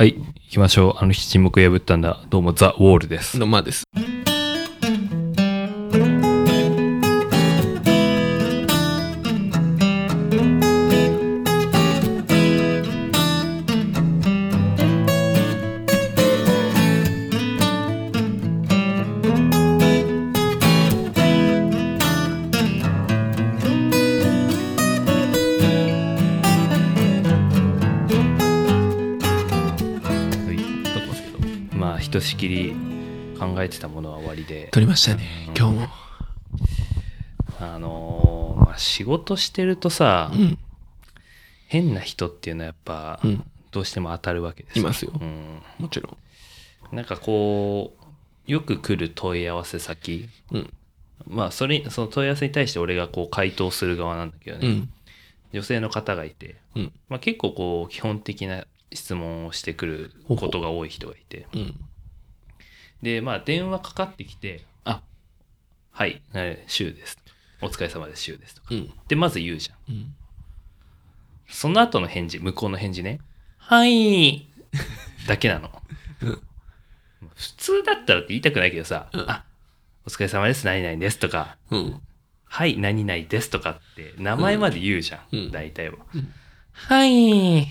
はい、行きましょう。あの日沈黙破ったんだ。どうも、ザ・ウォールです。のまあです。考えてたものは終わりで、撮りましたね、今日も。あのーまあ、仕事してるとさ、うん。変な人っていうのはやっぱ、うん。どうしても当たるわけですいますようん。もちろん。なんかこう、よく来る問い合わせ先、うん。まあ、それ、その問い合わせに対して俺がこう回答する側なんだけどね、うん。女性の方がいて、うん。まあ、結構こう、基本的な質問をしてくることが多い人がいて、うん。で、まあ、電話かかってきて、あ、はい、えーシュウです。お疲れ様です、シュウですとか。うん。で、まず言うじゃん。うん。その後の返事、向こうの返事ね。はい。だけなの。うん普通だったらって言いたくないけどさ、うんあ、お疲れ様です、何々ですとか、うん。はい、何々ですとかって、名前まで言うじゃん、うん大体は。うんはい。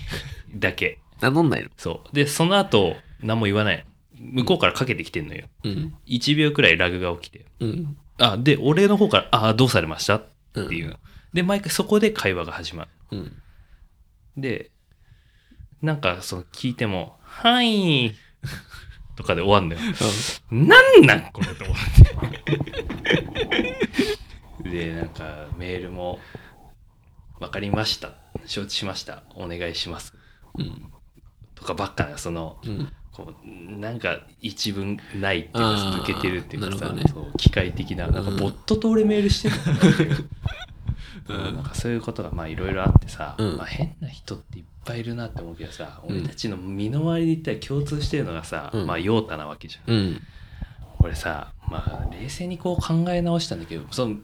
だけ。名乗んないのそう。で、その後、何も言わない。向こうからかけてきてんのよ。うん。1秒くらいラグが起きて。うん。あ、で、俺の方から、あ、どうされました？っていう。で、毎回そこで会話が始まる。うん。で、なんか、その、聞いても、はい、とかで終わんのよ。なんなんこれと思って。で、なんか、メールも、わかりました。承知しました。お願いします。うん。とかばっかな、その、うん。こうなんか一文ないっていうかあー続けてるっていうかさ、ね。そう機械的ななんかうんボットと俺メールしてるうん。なんかそういうことがまあいろいろあってさ、うん。まあ、変な人っていっぱいいるなって思うけどさ、うん。俺たちの身の回りで言ったら共通してるのがさ、うん。まあ陽太なわけじゃん。うん。俺さ、まあ冷静にこう考え直したんだけど、その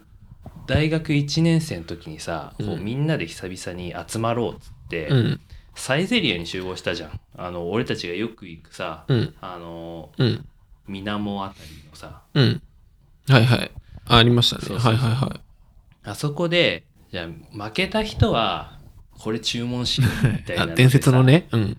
大学1年生の時にさ、こううん。みんなで久々に集まろうっつって、うん。サイゼリアに集合したじゃん。あの、俺たちがよく行くさ、うん。あの、うん。水面あたりのさ、うん。はいはい。あありましたね。そうそうそうはいはいはい。あそこで、じゃあ負けた人は、これ注文しようみたいな 伝説の。ね。うん。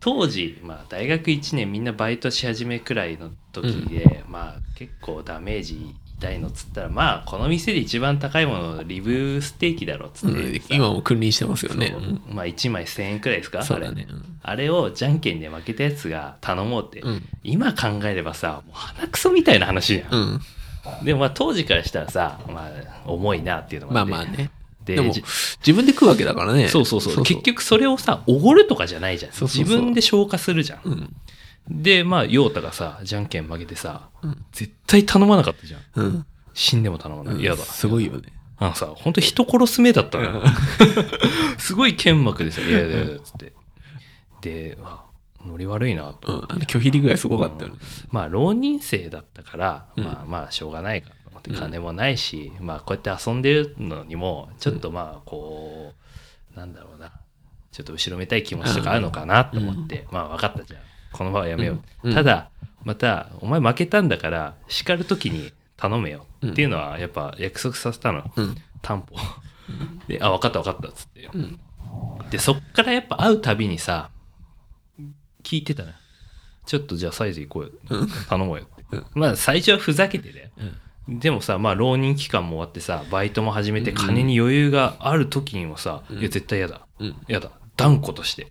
当時、まあ大学1年みんなバイトし始めくらいの時で、まあ結構ダメージ痛いのっつったら、まあこの店で一番高いものリブステーキだろっつっうてさ、ん今も君臨してますよね。そううんまあ1枚1000円くらいですか？そうだね。あれあれをじゃんけんで負けたやつが頼もうって、うん。今考えればさ、もう鼻くそみたいな話じゃん。うん。でもまあ当時からしたらさ、まあ重いなっていうのもまあってまあね。ででも、じ自分で食うわけだからね。そうそうそう結局それをさおごるとかじゃないじゃん自分で消化するじゃん、うん。でまあ陽太がさじゃんけん負けてさ、うん。絶対頼まなかったじゃん。うん。死んでも頼まない、うん。嫌だ。すごいよね。あのさ本当人殺す目だったのよ。すごい剣幕でさ「いやいやいや」っつって。であノリ悪いなと、うん。あの拒否りぐらいすごかったよね。まあ浪人生だったから、うん。まあまあしょうがないかと思って。うん。金もないし、まあこうやって遊んでるのにもちょっとまあこう、なんだろうな。ちょっと後ろめたい気持ちとかあるのかなと思って、まあ分かったじゃんこの場はやめよう、うん。ただまたお前負けたんだから叱る時に頼めよ。っていうのはやっぱ約束させたのうん。担保。であ分かった分かったっつってうん。でそっからやっぱ会うたびにさ聞いてたねちょっとじゃあサイズ行こうよ。うん。頼もうよって、うん。まあ最初はふざけてだよ。うん。でもさまあ浪人期間も終わってさバイトも始めてうん。金に余裕がある時にもさ、うん。いや絶対嫌だ。うん。嫌だ断固として、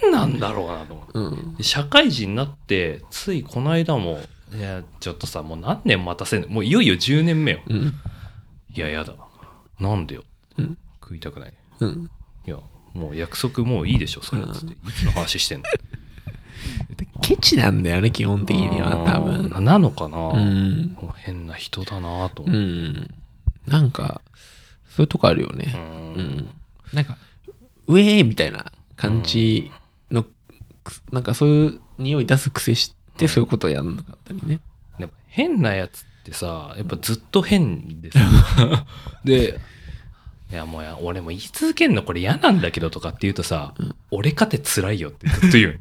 何なんだろうなと思ってうん。で社会人になってついこの間もいやちょっとさもう何年待たせんの？もういよいよ10年目ようん。いや嫌だなんでよ？うん。食いたくないうん。いやもう約束もういいでしょそれっつっていつの話してんの？ケチなんだよね、基本的には、多分。ななのかな、うん。もう変な人だなとう思って、ん。なんか、そういうとこあるよね。ううんん。なんか、ウェーみたいな感じの、くなんかそういう匂い出す癖して、そういうことやんなかったりね。でも変なやつってさやっぱずっと変でさでいやもうや俺も言い続けんのこれ嫌なんだけどとかって言うとさ、俺かて辛いよってずっと言う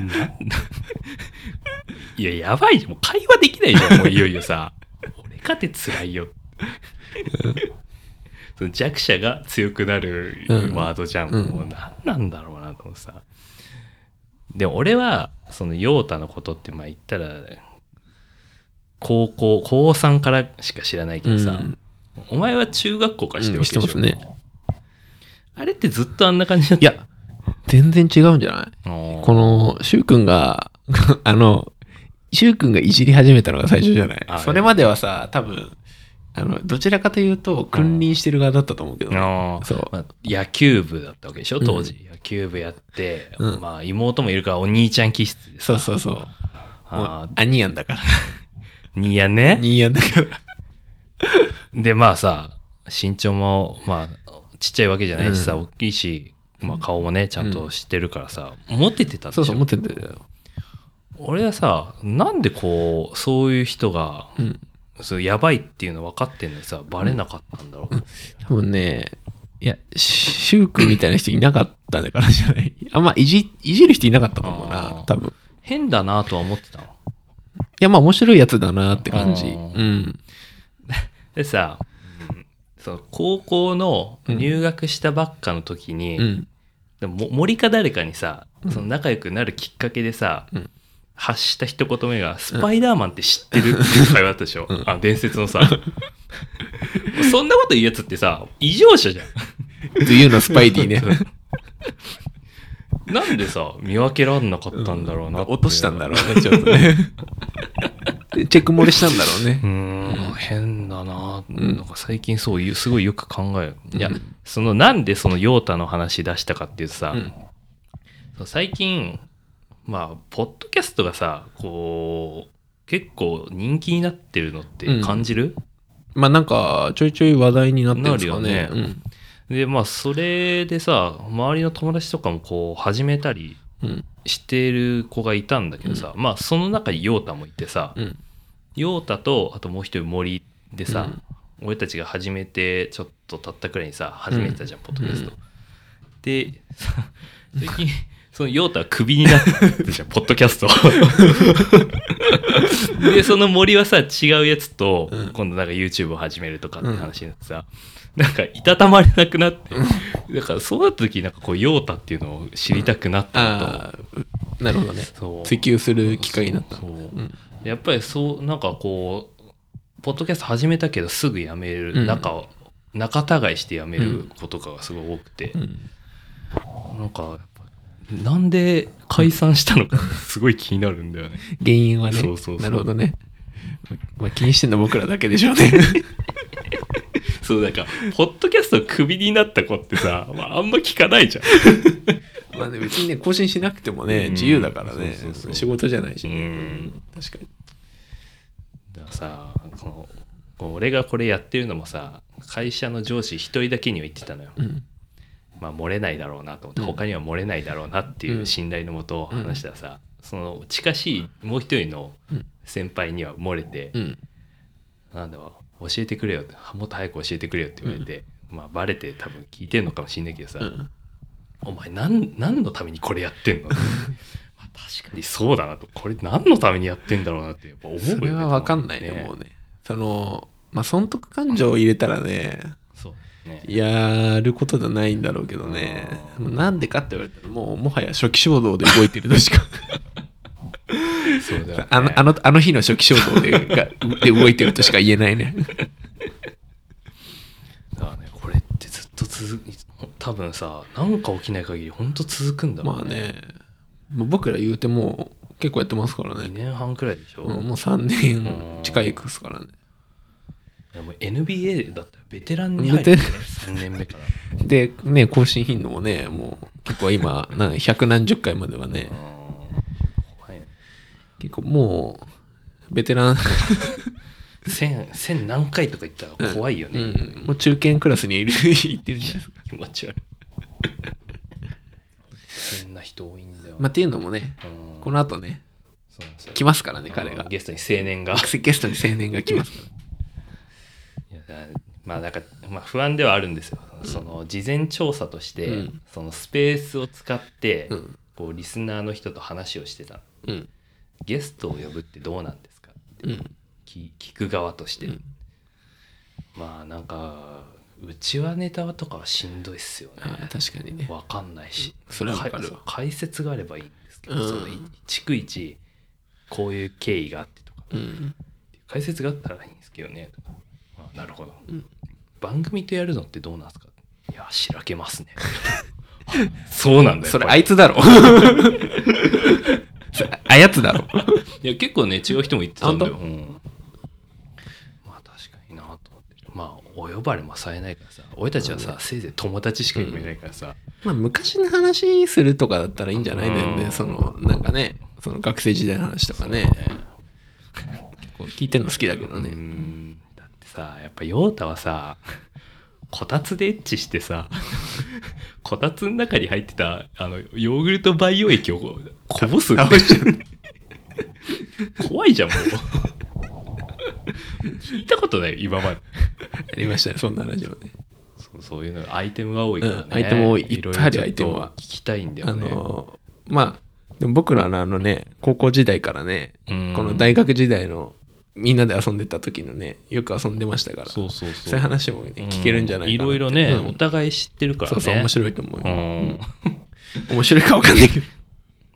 いや、やばいじゃん。もう会話できないじゃん、もういよいよさ。俺かて辛いよ。弱者が強くなるうん。ワードじゃん。うん。もう何なんだろうなと思ってさ。で、俺は、その、ヨータのことって、まあ言ったら、高校、高3からしか知らないけどさ、うん。お前は中学校から知ってるわけでしょ、うん知ってますね。あれってずっとあんな感じだった？いや、全然違うんじゃない？ここの、シュウ君が、あの、シュウ君がいじり始めたのが最初じゃない？あそれまではさ、多分、あの、どちらかというと、君臨してる側だったと思うけど。そう。まあ、野球部だったわけでしょ当時、野球部やって、うん。まあ妹もいるからお兄ちゃん気質そうそうそう。あアニヤンだから。ーにやね。ニーヤンだから。でまあさ身長もまあちっちゃいわけじゃないしさ、うん。大きいし、まあ、顔もねちゃんとしてるからさ、モテてたでしょ？そうそう、思ってんだよ。俺はさなんでこうそういう人が、うん。そうやばいっていうの分かってんのにさバレなかったんだろう、多分ね、いや、シュウ君みたいな人いなかったからじゃない。あんまいじ、いじる人いなかったと思うあなー、多分。い変だなとは思ってたのや、まあ面白いやつだなって感じ。あうーん。でさ、うんその高校の入学したばっかの時に、うん。でも森か誰かにさその仲良くなるきっかけでさ、うん発した一言目が「スパイダーマンって知ってる?」っていう会話だったでしょ、あ伝説のさ。そんなこと言うやつってさ異常者じゃん。Do you know スパイディね。なんでさ見分けらんなかったんだろうなって落としたんだろうね、ちょっとね。でチェック漏れしたんだろううね。ーん。変だな、んなんか最近そういうすごいよく考える。いや、うんそのなんでそのヨータの話出したかっていうとさ、最近まあポッドキャストがさこう結構人気になってるのって感じる、まあなんか、ちょいちょい話題になってるんですかね。なるよねでまあそれでさ周りの友達とかもこう始めたりうん。うん。してる子がいたんだけどさ、まあその中にヨータもいてさ、うん。ヨータとあともう一人森でさ、うん俺たちが始めてちょっと経ったくらいにさ始めてたじゃん、ポッドキャスト、うんでさ最近そのヨータはクビになってるじゃんポッドキャスト でその森はさ違うやつと、うん。今度なんか YouTube を始めるとかって話になってさ、なんかいたたまれなくなって、だからそうなった時になんかこうヨータっていうのを知りたくなったのと、ああ、なるほどね。そう。追求する機会になった。やっぱりそうなんかこうポッドキャスト始めたけどすぐ辞める、うん。仲を仲違いして辞める子とかがすごい多くて、うん。なんかなんで解散したのか すごい気になるんだよね。原因はね。そうそうそうなるほどね。まあ気にしてんの僕らだけでしょうね。そうなんかポッドキャストクビになった子ってさ、まあ、あんま聞かないじゃん。まあね、別にね、更新しなくてもね、うん自由だからね。仕事じゃないしね。うん確かに。だからさこの俺がこれやってるのもさ会社の上司一人だけには言ってたのよ。うん。まあ漏れないだろうなと思って、うん。他には漏れないだろうなっていう信頼のもと話したらさ、その近しいもう一人のうん先輩には漏れて、うん。なんだろう教えてくれよってもっと早く教えてくれよって言われて、まあバレて多分聞いてんのかもしんないけどさ、うん。お前何何のためにこれやってんの？まあ確かに。そうだなと。これ何のためにやってんだろうなってやっぱ思うよねそれはわかんないね、もうね。その、まあ、損得感情を入れたらねやることじゃないんだろうけどね。なんでかって言われたら、もう、もはや初期衝動で動いてるとしか。そうだよねあの、あの、あの日の初期衝動でがで動いてるとしか言えないね。だからねこれってずっと続く多分さなんか起きない限り本当続くんだろうまあね、もう僕ら言うてもう結構やってますから2ね。年半くらいでしょ、うんもう3年近いですからね。いやもう NBA だったらベテランに入って、ね、3年目から。で、ね、更新頻度もね、もう結構今、な百何十回まではね、怖いね。結構もう、ベテラン、1000 1000何回とか言ったら怖いよね、うん、もう中堅クラスにいる、いってるんじゃないですか。気持ち悪い。変な人多いんだよ、まあ、っていうのもね、うん。この後ね、来ますからね、彼が。ゲストに青年が。ゲストに青年が来ますから。まあなんか、まあ、不安ではあるんですよ、その事前調査として、うん。そのスペースを使って、うん。こうリスナーの人と話をしてた。ゲストを呼ぶってどうなんですか？ってうん。聞聞く側として、うん。まあなんかうちはネタとかはしんどいっすよね。確かにね。わかんないし。それはわかる解説があればいいんですけど、うん。そのい逐一こういう経緯があってとか。うん。解説があったらいいんですけどね。とかあなるほど、うん。番組とやるのってどうなんですか？いやしらけますね。あ そうなんだよそれあいつだろ。あやつだろ。いや結構ね違う人も言ってたんだよ、本うん、まあ確かになと思ってまあお呼ばれもされないからさ。俺たちはさ、せいぜい友達しか呼べないからさ、まあ、昔の話するとかだったらいいんじゃない？ん。然、その、なんかね、その学生時代の話とかね。結構聞いてるの好きだけどうね。さやっぱ陽太はさ こたつでエッチしてさ こたつの中に入ってたあのヨーグルト培養液をこぼすって。怖いじゃんもう。聞いたことない今まで。ありましたね、そんな話もね。そうそういうのアイテムが多いからね、うんアイテム多い。いっぱいあるアイテムは。聞きたいんだよあねの、まあ、でも僕らのあのね、高校時代からね、うん。この大学時代のみんなで遊んでた時のね、よく遊んでましたから、そそうそう。そうういう話もね、聞けるんじゃないか。いろいろね、うん。お互い知ってるからね。そうそう、面白いと思ううよ。ん。面白いかわかんないけど。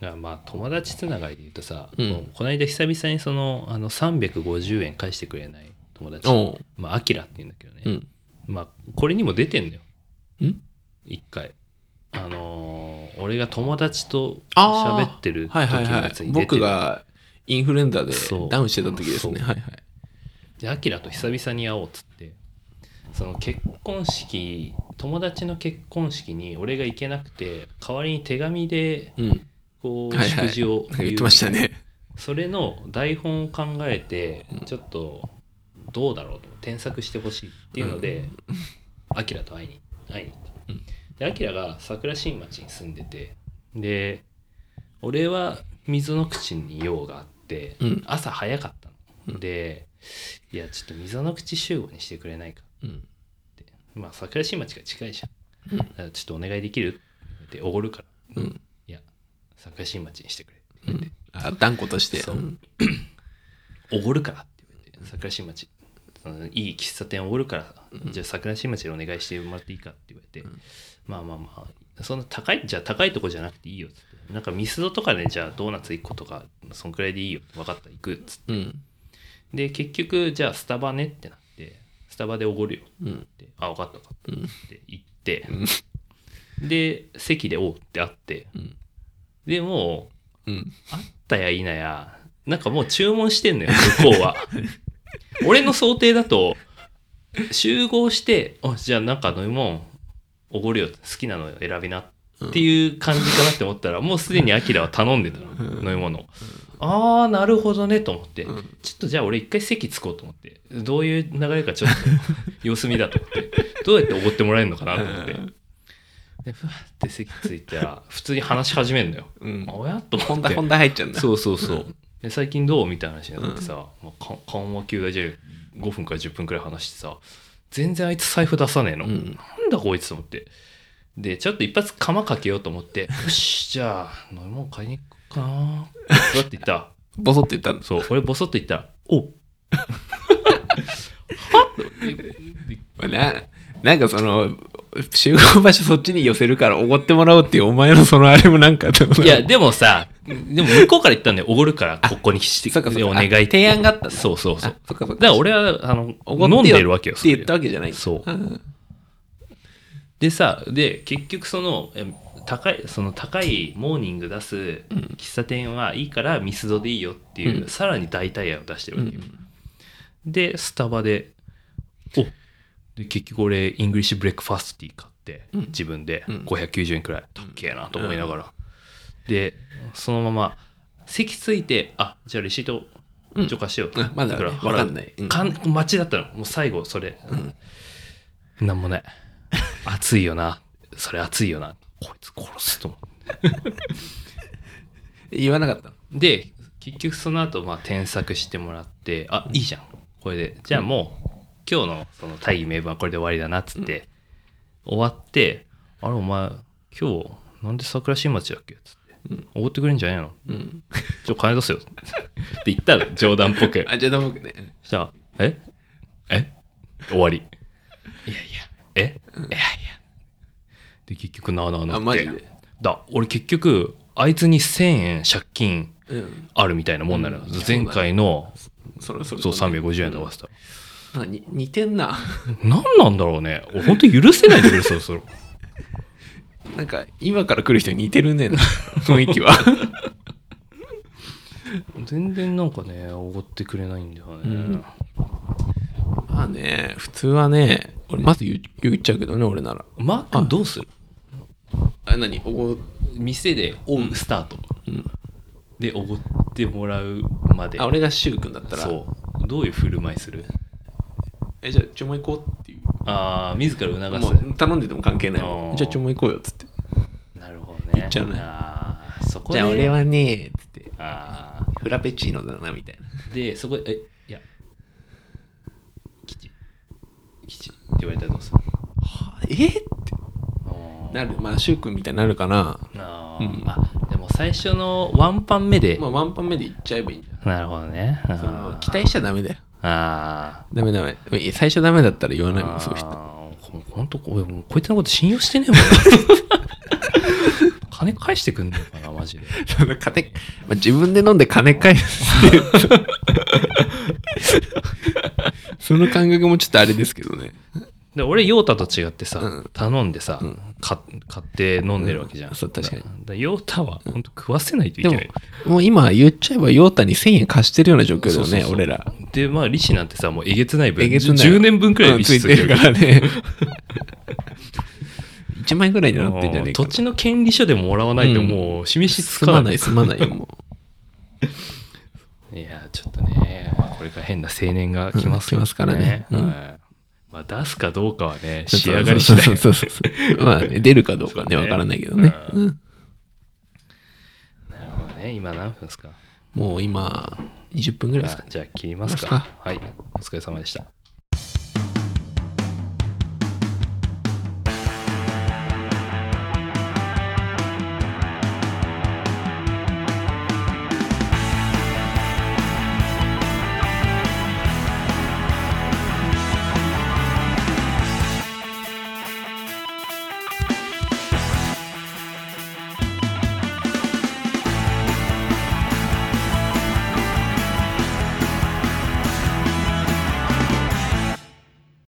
だからまあ友達つながりで言うとさ、うん。この間久々にそのあの350円返してくれない友達。おう。まあアキラって言うんだけどね、うん。まあこれにも出てんのよ。ん？一回。あのー俺が友達とあー。喋ってる時はいはいのはいやつに出てる。僕がインフルエンザでダウンしてた時ですね。はいはい。でアキラと久々に会おうっつってその結婚式友達の結婚式に俺が行けなくて代わりに手紙でうん。こうはいはい祝辞を言ってましたね。それの台本を考えてちょっとどうだろうと添削してほしいっていうのでアキラと会いに会いに行ったうんでアキラが桜新町に住んでてで俺は溝の口に用があってうん。朝早かったの、うん。でいやちょっと溝の口集合にしてくれないか。うん。まあ桜新町が近いじゃん、うん。だからちょっとお願いできる？っておごるから。うん。いや桜新町にしてくれ。って言って、あ、断固として。そう。ん。おごるからって言われて桜新町。そのいい喫茶店おごるから、じゃあ桜新町でお願いしてもらっていいかって言われて、まあまあまあそんな高いじゃあ高いとこじゃなくていいよっつってなんかミスドとかでじゃあドーナツ1個とかそんくらいでいいよ分かった行くっつってうん。で結局じゃあスタバねってなってスタバでおごるようん。ってあ分かった分かったうん。って言って、で席でおうって会ってうん。でもううん。あったやいなや、なんかもう注文してんのよ、向こうは。俺の想定だと、集合して、あじゃあなんか飲み物おごるよ、好きなの選びなっていう感じかなって思ったら、もうすでにアキラは頼んでたの、飲み物を。ああ、なるほどねと思って、うんちょっとじゃあ俺一回席着こうと思って、どういう流れかちょっと様子見だと思って、どうやっておごってもらえるのかなと思って。で、ふわって席着いたら、普通に話し始めるのよ。うん。おやと思って。本題、入っちゃうんだ。そうそうそう。で最近どうみたいな話になってさ、まあか緩和球大で5分から10分くらい話してさ、全然あいつ財布出さねえの。うんなんだこいつと思って。で、ちょっと一発釜かけようと思って、よし、じゃあ、飲み物買いに行こうかな。そうやって言った。ボソって言った。そう、俺ボソッと言ったら、お まあな、なんかその、集合場所そっちに寄せるからおごってもらおうっていうお前のそのあれもなんか、いや、でもさ、でも向こうから言ったんだよ。おごるから、ここにしてそっかそっかお願いって。提案があったんだそうそうそう。あそっかそだから俺は、あの、飲んでるわけよ。って言ったわけじゃない。そううんでさで結局そのえ高いその高いモーニング出す喫茶店はいいからミスドでいいよっていう、うんさらに代替案を出してるうわけよ、ん。でスタバでおで結局俺イングリッシュブレックファストティー買って、うん自分でうん590円くらい高えなと思いながら、でそのまま席ついてあじゃあレシートうん。除化しよう、あまだね。わかんない。うんかん待ちだったの。もう最後それ、なんもない。暑いよな。それ暑いよな。こいつ殺すと思 言わなかったで結局その後まあ添削してもらってあいいじゃん。これで。じゃあもう今日のその大義名分はこれで終わりだなっつって、終わってあれお前今日なんで桜新町だっけ？っつっておごってくれんじゃないの？うん。ちょ、金出すよ。って言ったら、冗談っぽく。あ、じゃあ僕ね。そしたら、え？え？終わり。いやいや、え？いやいや。で、結局、なあなあなって。だ、俺結局、あいつに1000円借金うん。あるみたいなもんなのよ。うん前回の、それそれそう、350円で合わせた。あに似てんな。何なんだろうね。俺本当に許せないでくれ、そろそろ。なんか、今から来る人に似てるね。雰囲気は。全然なんかね、おごってくれないんだよね。んまあね、普通はね、俺まず言っちゃうけどね、俺なら。マー君どうする？あ、何？おご、店でオンスタート。うん。で、おごってもらうまで。あ、俺がシュウ君だったら、そう。どういう振る舞いする？え、じゃあ、ちょも行こうっていう。ああ、自ら促す。もう頼んでても関係ない。じゃあ、ちょも行こうよっつって。なるほどね。言っちゃうねああ、そこで。じゃあ、俺はね、つって、あフラペチーノだな、みたいな。あ。で、そこで、え、いや、吉。吉って言われたらどうするはえってあーなる。まあ、シュウ君みたいになるかな。あー、うんあ、でも最初のワンパン目で。まあ、ワンパン目で行っちゃえばいいんじゃん。なるほどね。あそのー期待しちゃダメだよ。あダメダメ。最初ダメだったら言わーないもん、そういう人。ほんと、こいつのこと信用してねえもんな。金返してくんのかな、マジで。金、まあ、自分で飲んで金返すっていう その感覚もちょっとあれですけどね。で俺、ヨータと違ってさ、うん。頼んでさ、うん。か買って飲んでるわけじゃん。うん。そう確かに。だらヨータは本当食わせないといけない。もう今言っちゃえばヨータに1000円貸してるような状況だよね、そうそうそう。俺ら。で、まあ、利子なんてさ、もうえげつない分、えげつない。10年分くらい利子うんついてるからね。1 万円ぐらいになってんじゃねえか。土地の権利書でももらわないともう示しつかない。すまない、すまないよ、もう。いや、ちょっとね、これから変な青年が来ますうん来ますからね。うん。はいまあ、出すかどうかはね、仕上がり次第。そうそうそうそう。まあね、出るかどうかはね、わからないけどね。うんうんなるほどね。今何分ですか？もう今、20分ぐらいですかあじゃあ切りますか？はい。お疲れ様でした。